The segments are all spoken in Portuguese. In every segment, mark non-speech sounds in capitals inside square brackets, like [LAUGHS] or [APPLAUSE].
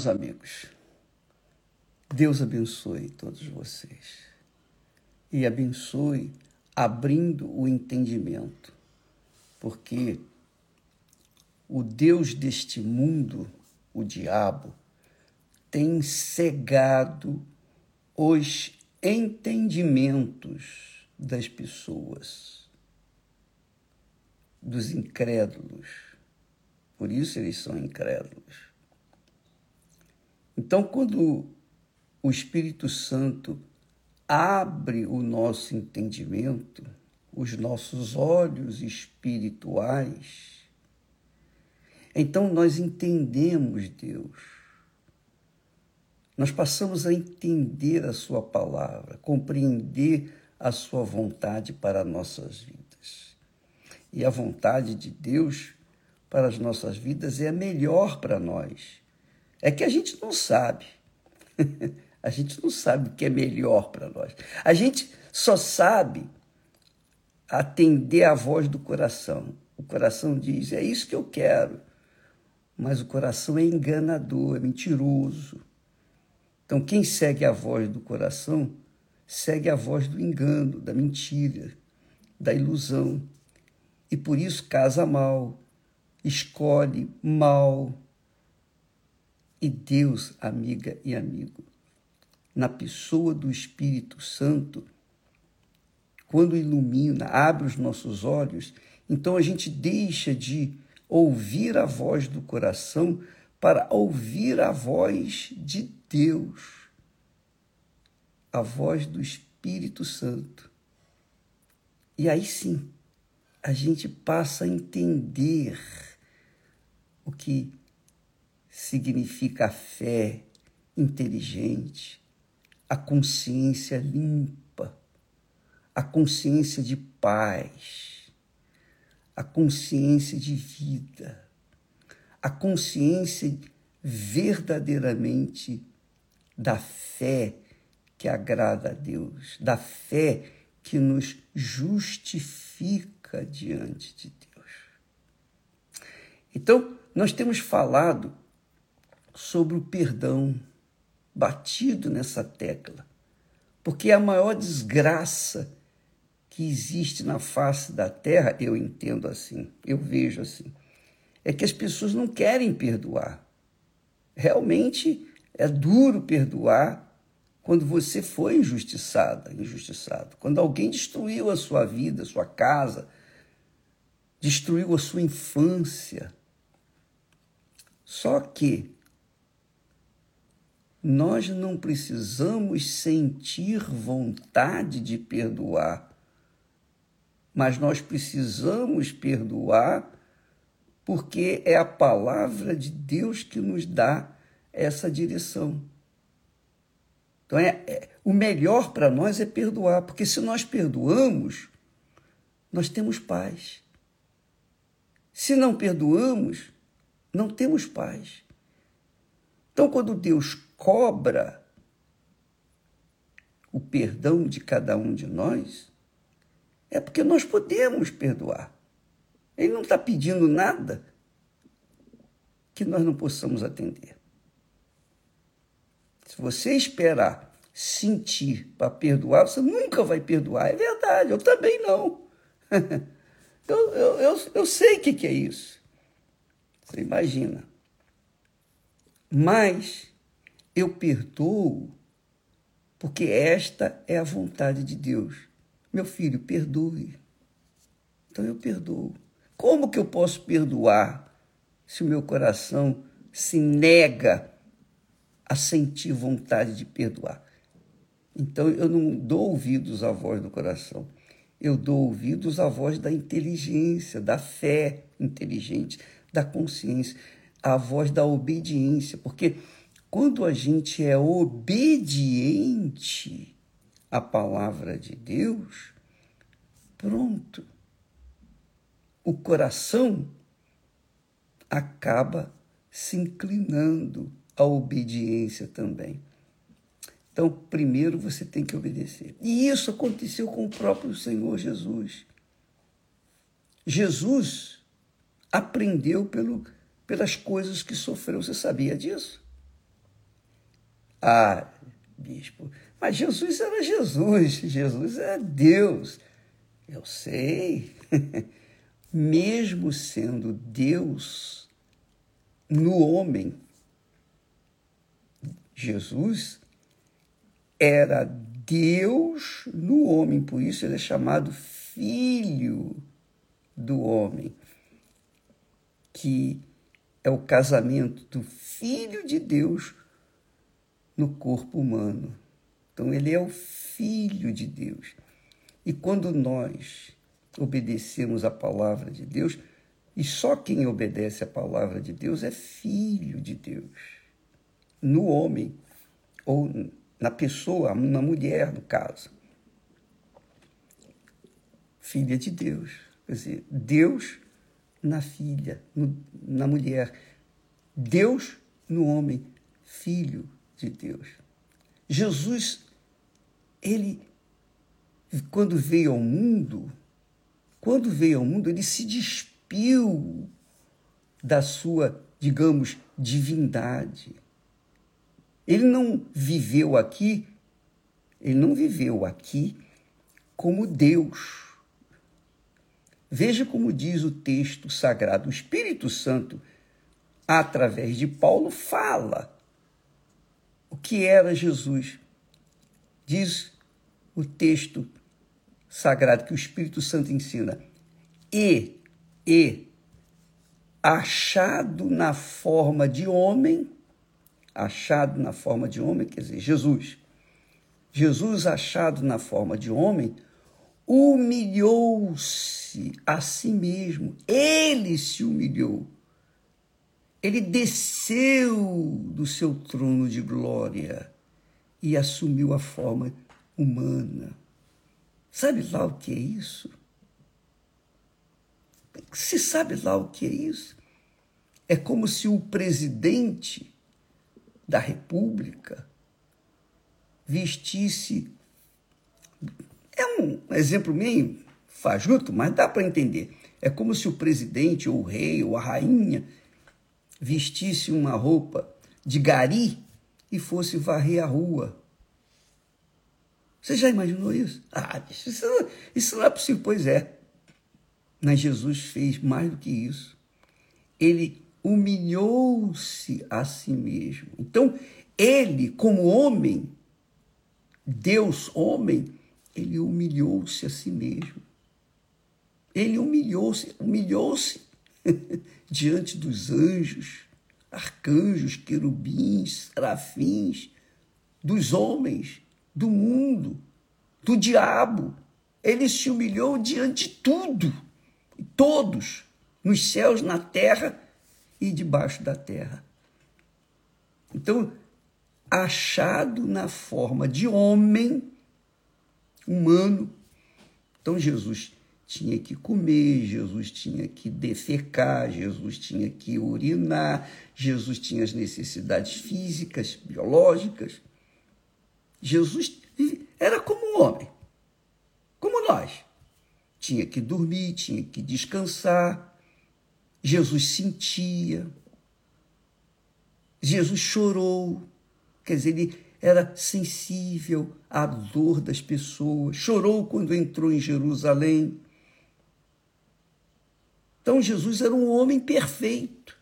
Meus amigos, Deus abençoe todos vocês e abençoe abrindo o entendimento, porque o Deus deste mundo, o diabo, tem cegado os entendimentos das pessoas, dos incrédulos. Por isso eles são incrédulos. Então, quando o Espírito Santo abre o nosso entendimento, os nossos olhos espirituais, então nós entendemos Deus. Nós passamos a entender a Sua palavra, compreender a Sua vontade para nossas vidas. E a vontade de Deus para as nossas vidas é a melhor para nós. É que a gente não sabe. [LAUGHS] A gente não sabe o que é melhor para nós. A gente só sabe atender à voz do coração. O coração diz: é isso que eu quero. Mas o coração é enganador, é mentiroso. Então, quem segue a voz do coração, segue a voz do engano, da mentira, da ilusão. E por isso casa mal, escolhe mal. E Deus, amiga e amigo, na pessoa do Espírito Santo, quando ilumina, abre os nossos olhos, então a gente deixa de ouvir a voz do coração para ouvir a voz de Deus, a voz do Espírito Santo. E aí sim, a gente passa a entender o que significa a fé inteligente, a consciência limpa, a consciência de paz, a consciência de vida, a consciência verdadeiramente da fé que agrada a Deus, da fé que nos justifica diante de Deus. Então, nós temos falado sobre o perdão batido nessa tecla, porque a maior desgraça que existe na face da terra, eu entendo assim, eu vejo assim, é que as pessoas não querem perdoar. Realmente é duro perdoar quando você foi injustiçada, injustiçado, quando alguém destruiu a sua vida, a sua casa, destruiu a sua infância. Só que nós não precisamos sentir vontade de perdoar, mas nós precisamos perdoar porque é a palavra de Deus que nos dá essa direção. Então, é, é o melhor para nós é perdoar, porque se nós perdoamos, nós temos paz. Se não perdoamos, não temos paz. Então, quando Deus cobra o perdão de cada um de nós, é porque nós podemos perdoar. Ele não está pedindo nada que nós não possamos atender. Se você esperar sentir para perdoar, você nunca vai perdoar. É verdade, eu também não. [LAUGHS] eu, eu, eu, eu sei o que, que é isso. Você imagina. Mas eu perdoo porque esta é a vontade de Deus. Meu filho, perdoe. Então eu perdoo. Como que eu posso perdoar se o meu coração se nega a sentir vontade de perdoar? Então eu não dou ouvidos à voz do coração. Eu dou ouvidos à voz da inteligência, da fé inteligente, da consciência, à voz da obediência, porque quando a gente é obediente à palavra de Deus, pronto. O coração acaba se inclinando à obediência também. Então, primeiro você tem que obedecer. E isso aconteceu com o próprio Senhor Jesus. Jesus aprendeu pelo, pelas coisas que sofreu. Você sabia disso? Ah, bispo, mas Jesus era Jesus, Jesus era Deus. Eu sei. [LAUGHS] Mesmo sendo Deus no homem, Jesus era Deus no homem, por isso ele é chamado Filho do Homem, que é o casamento do Filho de Deus no corpo humano. Então, ele é o Filho de Deus. E quando nós obedecemos a palavra de Deus, e só quem obedece a palavra de Deus é filho de Deus. No homem, ou na pessoa, na mulher, no caso. Filha de Deus. Quer dizer, Deus na filha, no, na mulher. Deus no homem, filho de Deus. Jesus, ele, quando veio ao mundo, quando veio ao mundo, ele se despiu da sua, digamos, divindade. Ele não viveu aqui, ele não viveu aqui como Deus. Veja como diz o texto sagrado, o Espírito Santo, através de Paulo, fala o que era Jesus. Diz o texto sagrado que o Espírito Santo ensina. E, e, achado na forma de homem, achado na forma de homem, quer dizer, Jesus. Jesus, achado na forma de homem, humilhou-se a si mesmo. Ele se humilhou. Ele desceu do seu trono de glória e assumiu a forma humana. Sabe lá o que é isso? Se sabe lá o que é isso? É como se o presidente da República vestisse. É um exemplo meio fajuto, mas dá para entender. É como se o presidente, ou o rei, ou a rainha vestisse uma roupa de gari e fosse varrer a rua. Você já imaginou isso? Ah, isso, isso não é possível. Pois é. Mas Jesus fez mais do que isso. Ele humilhou-se a si mesmo. Então, ele, como homem, Deus homem, ele humilhou-se a si mesmo. Ele humilhou-se, humilhou-se [LAUGHS] diante dos anjos, arcanjos, querubins, serafins, dos homens, do mundo, do diabo. Ele se humilhou diante de tudo, todos, nos céus, na terra e debaixo da terra. Então, achado na forma de homem humano. Então, Jesus tinha que comer, Jesus tinha que defecar, Jesus tinha que urinar, Jesus tinha as necessidades físicas, biológicas. Jesus era como um homem, como nós. Tinha que dormir, tinha que descansar, Jesus sentia, Jesus chorou, quer dizer, ele era sensível à dor das pessoas, chorou quando entrou em Jerusalém. Então Jesus era um homem perfeito,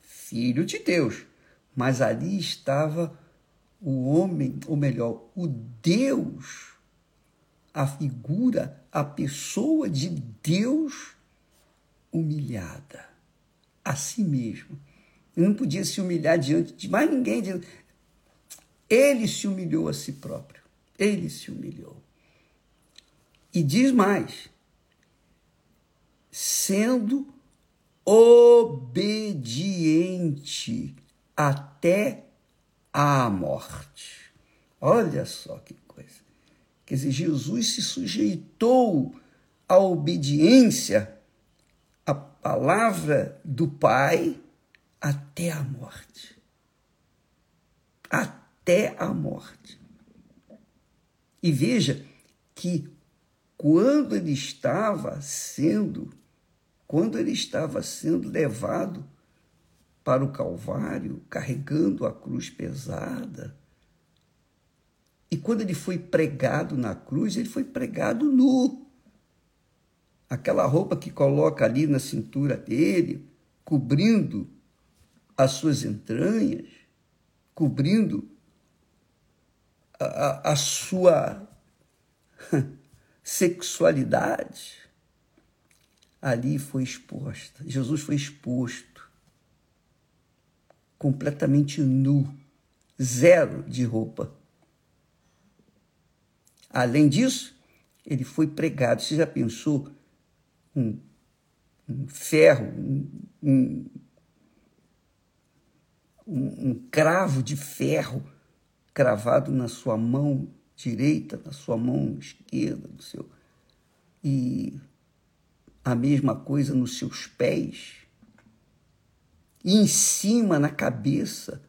filho de Deus, mas ali estava o homem, ou melhor, o Deus, a figura, a pessoa de Deus humilhada a si mesmo. Ele não podia se humilhar diante de mais ninguém. Ele se humilhou a si próprio. Ele se humilhou. E diz mais: sendo obediente até a morte. Olha só que coisa. Quer dizer, Jesus se sujeitou à obediência palavra do Pai até a morte. Até a morte. E veja que quando ele estava sendo, quando ele estava sendo levado para o Calvário, carregando a cruz pesada. E quando ele foi pregado na cruz, ele foi pregado nu. Aquela roupa que coloca ali na cintura dele, cobrindo as suas entranhas, cobrindo a, a, a sua [LAUGHS] sexualidade, ali foi exposta. Jesus foi exposto, completamente nu, zero de roupa. Além disso, ele foi pregado. Você já pensou um, um ferro, um, um, um cravo de ferro cravado na sua mão direita, na sua mão esquerda, no seu e a mesma coisa nos seus pés. E em cima, na cabeça,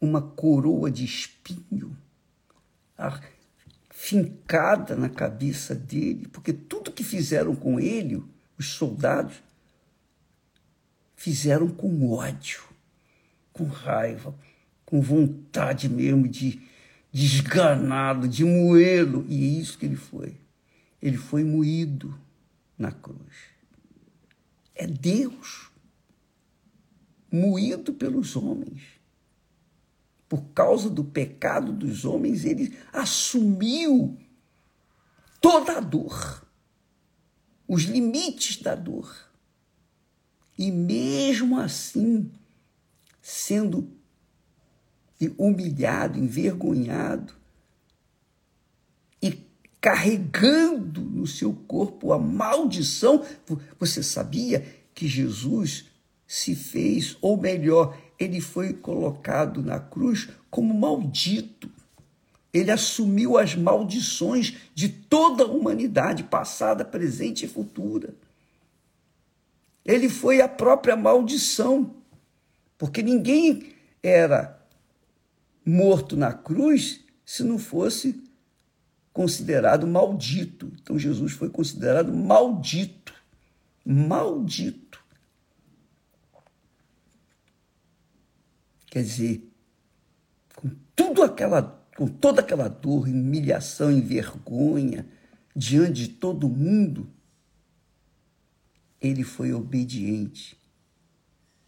uma coroa de espinho fincada na cabeça dele, porque tudo que fizeram com ele, os soldados, fizeram com ódio, com raiva, com vontade mesmo de desganá-lo, de moê-lo. E é isso que ele foi. Ele foi moído na cruz. É Deus moído pelos homens. Por causa do pecado dos homens, ele assumiu toda a dor, os limites da dor. E mesmo assim, sendo humilhado, envergonhado, carregando no seu corpo a maldição. Você sabia que Jesus se fez, ou melhor, ele foi colocado na cruz como maldito. Ele assumiu as maldições de toda a humanidade, passada, presente e futura. Ele foi a própria maldição, porque ninguém era morto na cruz se não fosse considerado maldito. Então Jesus foi considerado maldito. Maldito. Quer dizer, com tudo aquela, com toda aquela dor, humilhação e vergonha diante de todo mundo, ele foi obediente.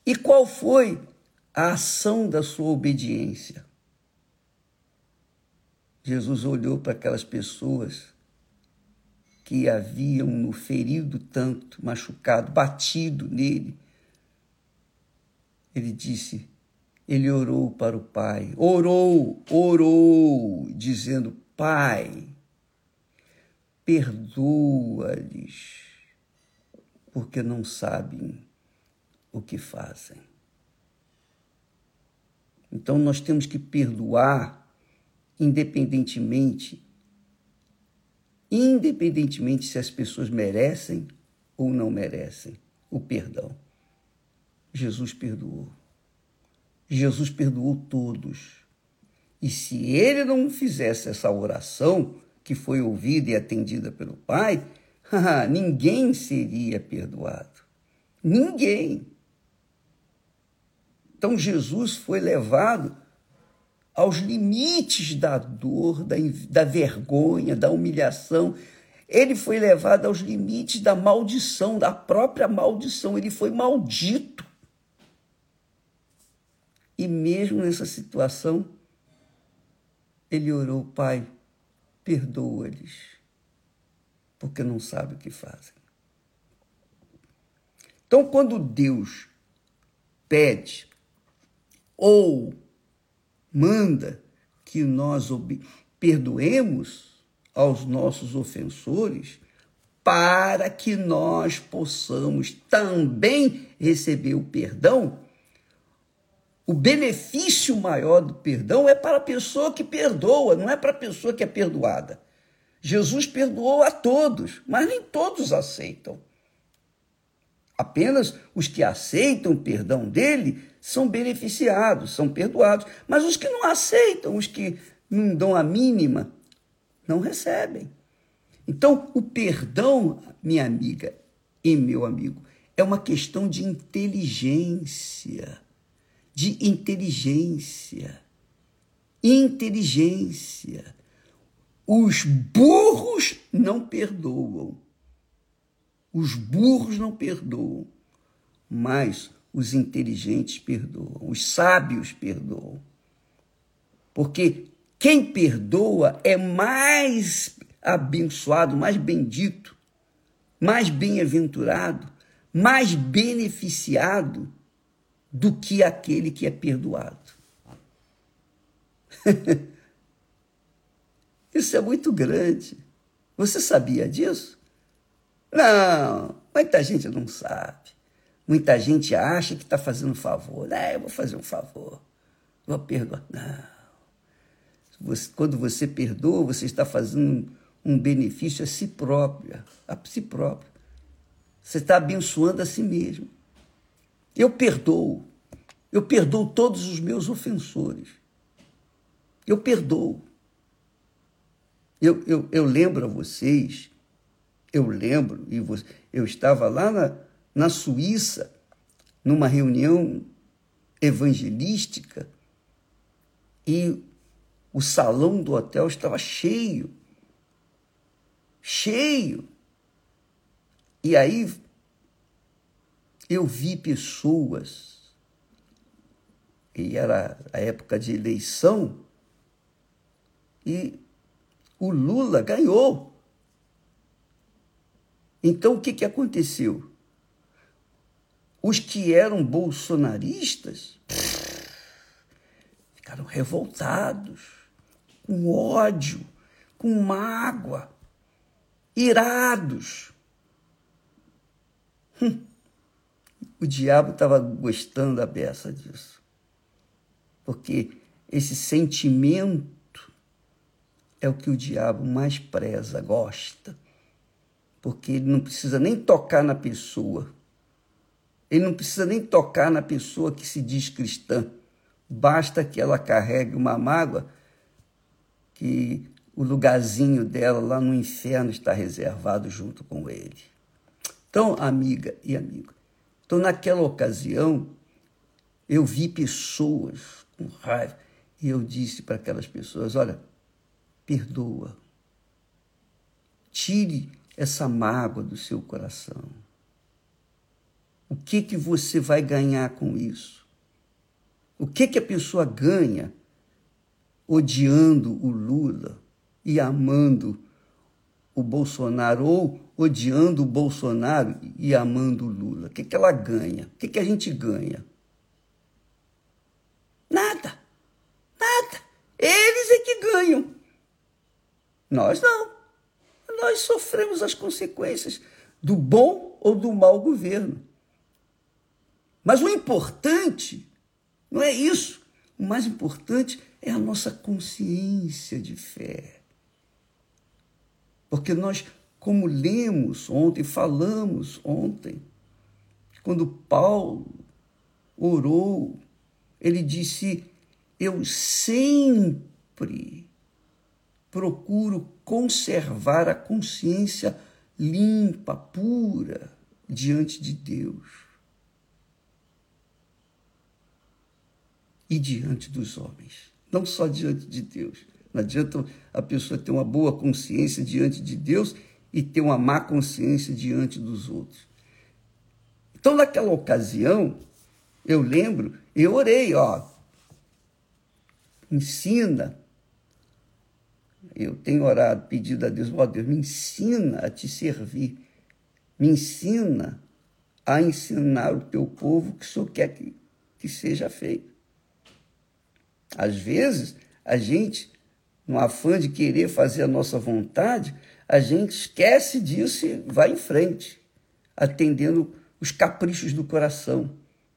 E qual foi a ação da sua obediência? Jesus olhou para aquelas pessoas que haviam no ferido tanto, machucado, batido nele. Ele disse, ele orou para o Pai, orou, orou, dizendo: Pai, perdoa-lhes, porque não sabem o que fazem. Então nós temos que perdoar independentemente independentemente se as pessoas merecem ou não merecem o perdão. Jesus perdoou. Jesus perdoou todos. E se ele não fizesse essa oração, que foi ouvida e atendida pelo Pai, [LAUGHS] ninguém seria perdoado. Ninguém. Então Jesus foi levado aos limites da dor, da, da vergonha, da humilhação. Ele foi levado aos limites da maldição, da própria maldição. Ele foi maldito. E mesmo nessa situação, ele orou, Pai, perdoa-lhes, porque não sabe o que fazem. Então, quando Deus pede ou manda que nós perdoemos aos nossos ofensores, para que nós possamos também receber o perdão. O benefício maior do perdão é para a pessoa que perdoa, não é para a pessoa que é perdoada. Jesus perdoou a todos, mas nem todos aceitam. Apenas os que aceitam o perdão dele são beneficiados, são perdoados. Mas os que não aceitam, os que não dão a mínima, não recebem. Então, o perdão, minha amiga e meu amigo, é uma questão de inteligência. de inteligência. Inteligência. Os burros não perdoam. Os burros não perdoam, mas os inteligentes perdoam, os sábios perdoam. Porque quem perdoa é mais abençoado, mais bendito, mais bem-aventurado, mais beneficiado do que aquele que é perdoado. [LAUGHS] Isso é muito grande. Você sabia disso? Não, muita gente não sabe. Muita gente acha que está fazendo um favor. É, eu vou fazer um favor. Vou perdoar. Não. Você, quando você perdoa, você está fazendo um benefício a si próprio, a si próprio. Você está abençoando a si mesmo. Eu perdoo. Eu perdoo todos os meus ofensores. Eu perdoo. Eu, eu, eu lembro a vocês, eu lembro, e eu estava lá na, na Suíça, numa reunião evangelística, e o salão do hotel estava cheio. Cheio. E aí eu vi pessoas, e era a época de eleição, e o Lula ganhou. Então o que, que aconteceu? Os que eram bolsonaristas ficaram revoltados, com ódio, com mágoa, irados. Hum. O diabo estava gostando a beça disso. Porque esse sentimento é o que o diabo mais preza, gosta. Porque ele não precisa nem tocar na pessoa. Ele não precisa nem tocar na pessoa que se diz cristã. Basta que ela carregue uma mágoa que o lugarzinho dela lá no inferno está reservado junto com ele. Então, amiga e amigo, então naquela ocasião eu vi pessoas com raiva e eu disse para aquelas pessoas: olha, perdoa. Tire essa mágoa do seu coração. O que que você vai ganhar com isso? O que que a pessoa ganha odiando o Lula e amando o Bolsonaro ou odiando o Bolsonaro e amando o Lula? O que que ela ganha? O que que a gente ganha? Nada. Nada. Eles é que ganham. Nós não. Nós sofremos as consequências do bom ou do mau governo. Mas o importante não é isso. O mais importante é a nossa consciência de fé. Porque nós, como lemos ontem, falamos ontem, quando Paulo orou, ele disse: Eu sempre procuro conservar a consciência limpa, pura diante de Deus e diante dos homens, não só diante de Deus. Não adianta a pessoa ter uma boa consciência diante de Deus e ter uma má consciência diante dos outros. Então, naquela ocasião, eu lembro, eu orei, ó, ensina eu tenho orado, pedido a Deus, ó oh, Deus, me ensina a te servir, me ensina a ensinar o teu povo que Senhor quer que, que seja feito. Às vezes, a gente, no afã de querer fazer a nossa vontade, a gente esquece disso e vai em frente, atendendo os caprichos do coração,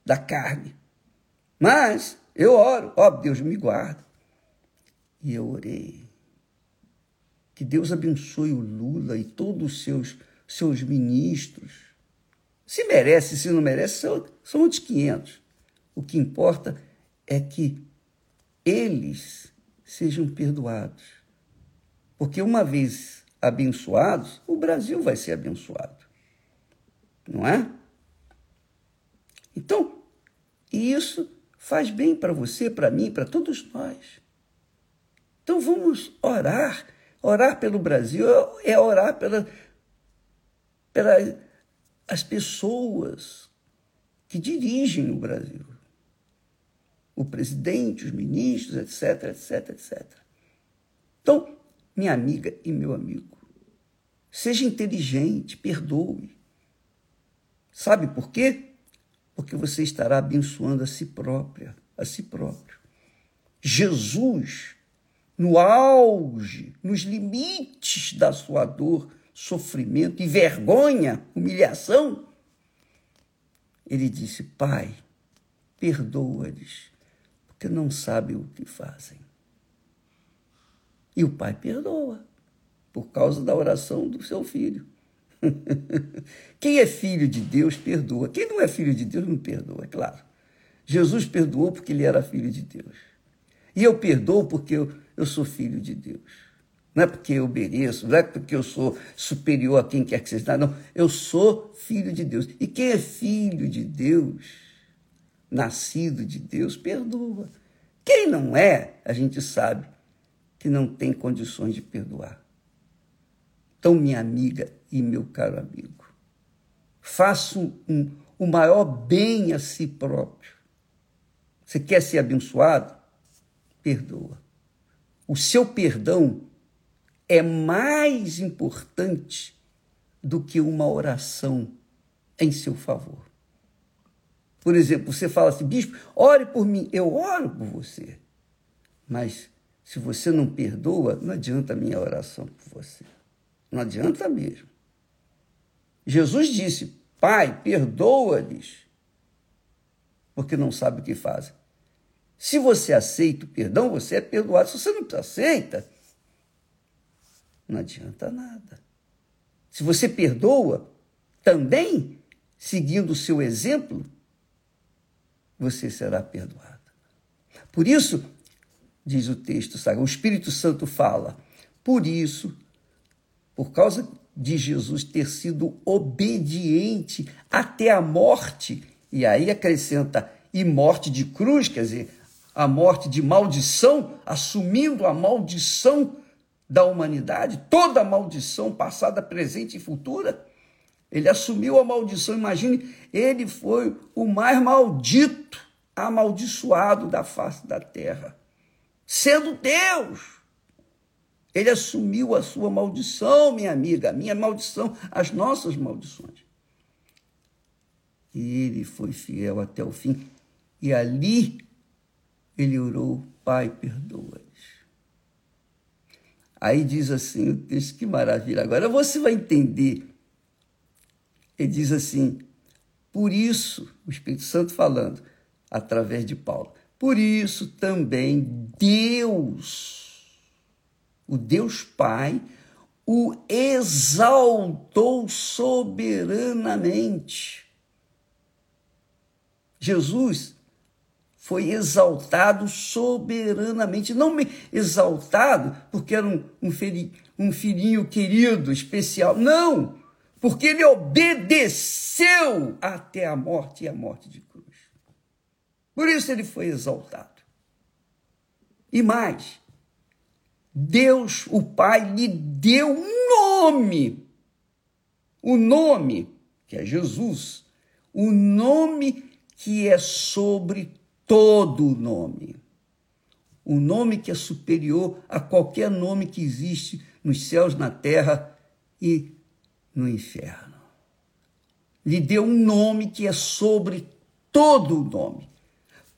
da carne. Mas eu oro, ó Deus, me guarda. E eu orei. Que Deus abençoe o Lula e todos os seus, seus ministros. Se merece, se não merece, são, são outros 500. O que importa é que eles sejam perdoados. Porque uma vez abençoados, o Brasil vai ser abençoado. Não é? Então, isso faz bem para você, para mim, para todos nós. Então vamos orar. Orar pelo Brasil é orar pela, pelas as pessoas que dirigem o Brasil. O presidente, os ministros, etc, etc, etc. Então, minha amiga e meu amigo, seja inteligente, perdoe. Sabe por quê? Porque você estará abençoando a si própria, a si próprio. Jesus, no auge, nos limites da sua dor, sofrimento e vergonha, humilhação, ele disse: Pai, perdoa-lhes, porque não sabem o que fazem. E o pai perdoa, por causa da oração do seu filho. [LAUGHS] Quem é filho de Deus perdoa. Quem não é filho de Deus não perdoa, é claro. Jesus perdoou porque ele era filho de Deus. E eu perdoo porque eu, eu sou filho de Deus. Não é porque eu obedeço, não é porque eu sou superior a quem quer que seja, não. Eu sou filho de Deus. E quem é filho de Deus, nascido de Deus, perdoa. Quem não é, a gente sabe que não tem condições de perdoar. Então, minha amiga e meu caro amigo, faça um, o maior bem a si próprio. Você quer ser abençoado? Perdoa. O seu perdão é mais importante do que uma oração em seu favor. Por exemplo, você fala assim, bispo, ore por mim. Eu oro por você. Mas se você não perdoa, não adianta a minha oração por você. Não adianta mesmo. Jesus disse: Pai, perdoa-lhes, porque não sabe o que fazem. Se você aceita o perdão, você é perdoado. Se você não aceita, não adianta nada. Se você perdoa, também, seguindo o seu exemplo, você será perdoado. Por isso, diz o texto sagrado, o Espírito Santo fala, por isso, por causa de Jesus ter sido obediente até a morte, e aí acrescenta, e morte de cruz, quer dizer, a morte de maldição, assumindo a maldição da humanidade, toda a maldição passada, presente e futura. Ele assumiu a maldição. Imagine, ele foi o mais maldito, amaldiçoado da face da terra. Sendo Deus, ele assumiu a sua maldição, minha amiga, a minha maldição, as nossas maldições. E ele foi fiel até o fim. E ali ele orou: Pai, perdoa Aí diz assim o texto, que maravilha. Agora você vai entender. Ele diz assim: por isso, o Espírito Santo falando, através de Paulo, por isso também Deus, o Deus Pai, o exaltou soberanamente. Jesus foi exaltado soberanamente. Não exaltado porque era um, um, filho, um filhinho querido, especial. Não! Porque ele obedeceu até a morte e a morte de cruz. Por isso ele foi exaltado. E mais, Deus, o Pai, lhe deu um nome. O nome, que é Jesus, o nome que é sobre todo o nome. O nome que é superior a qualquer nome que existe nos céus, na terra e no inferno. Lhe deu um nome que é sobre todo o nome.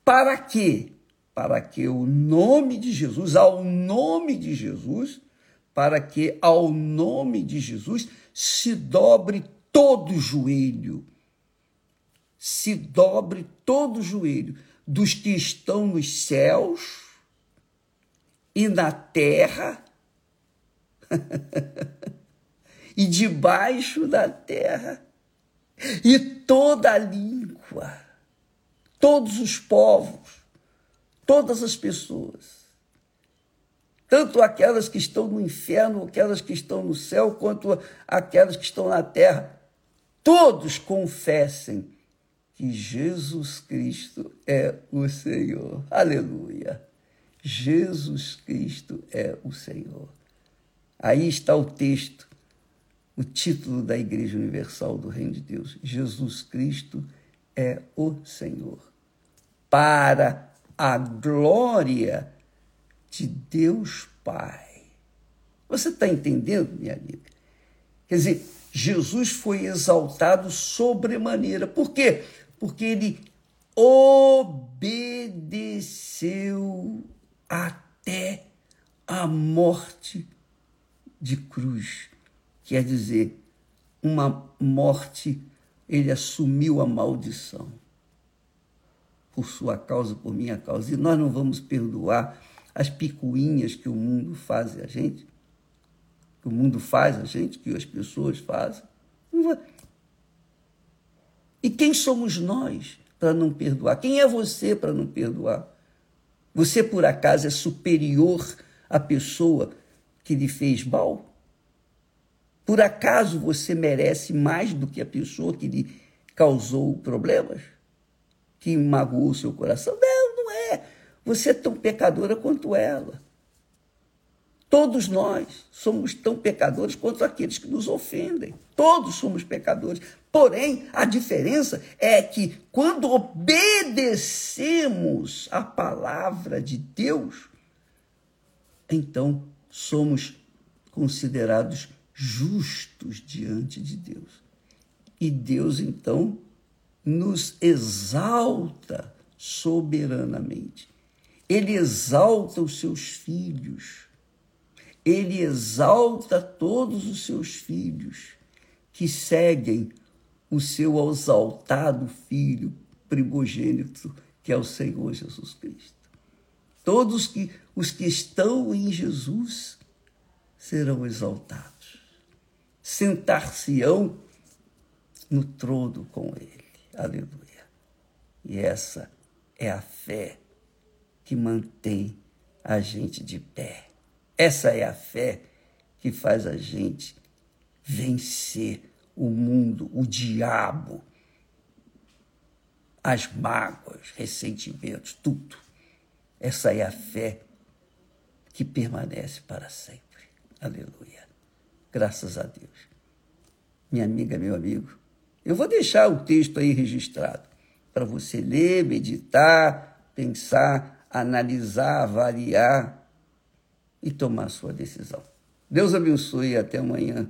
Para quê? Para que o nome de Jesus, ao nome de Jesus, para que ao nome de Jesus se dobre todo o joelho. Se dobre todo o joelho dos que estão nos céus e na terra [LAUGHS] e debaixo da terra. E toda a língua, todos os povos, todas as pessoas, tanto aquelas que estão no inferno, aquelas que estão no céu, quanto aquelas que estão na terra, todos confessem que Jesus Cristo é o Senhor. Aleluia. Jesus Cristo é o Senhor. Aí está o texto, o título da Igreja Universal do Reino de Deus. Jesus Cristo é o Senhor. Para a glória de Deus Pai. Você está entendendo, minha amiga? Quer dizer, Jesus foi exaltado sobremaneira. Por quê? Porque ele obedeceu até a morte de cruz. Quer dizer, uma morte, ele assumiu a maldição por sua causa, por minha causa. E nós não vamos perdoar as picuinhas que o mundo faz a gente, que o mundo faz a gente, que as pessoas fazem. E quem somos nós para não perdoar? Quem é você para não perdoar? Você, por acaso, é superior à pessoa que lhe fez mal? Por acaso você merece mais do que a pessoa que lhe causou problemas? Que magoou seu coração? Não, não é. Você é tão pecadora quanto ela. Todos nós somos tão pecadores quanto aqueles que nos ofendem. Todos somos pecadores. Porém, a diferença é que quando obedecemos a palavra de Deus, então somos considerados justos diante de Deus. E Deus, então, nos exalta soberanamente. Ele exalta os seus filhos ele exalta todos os seus filhos que seguem o seu exaltado Filho primogênito, que é o Senhor Jesus Cristo. Todos que, os que estão em Jesus serão exaltados, sentar-se-ão no trono com Ele. Aleluia. E essa é a fé que mantém a gente de pé. Essa é a fé que faz a gente vencer o mundo, o diabo, as mágoas, ressentimentos, tudo. Essa é a fé que permanece para sempre. Aleluia. Graças a Deus. Minha amiga, meu amigo, eu vou deixar o texto aí registrado para você ler, meditar, pensar, analisar, avaliar e tomar sua decisão. Deus abençoe e até amanhã,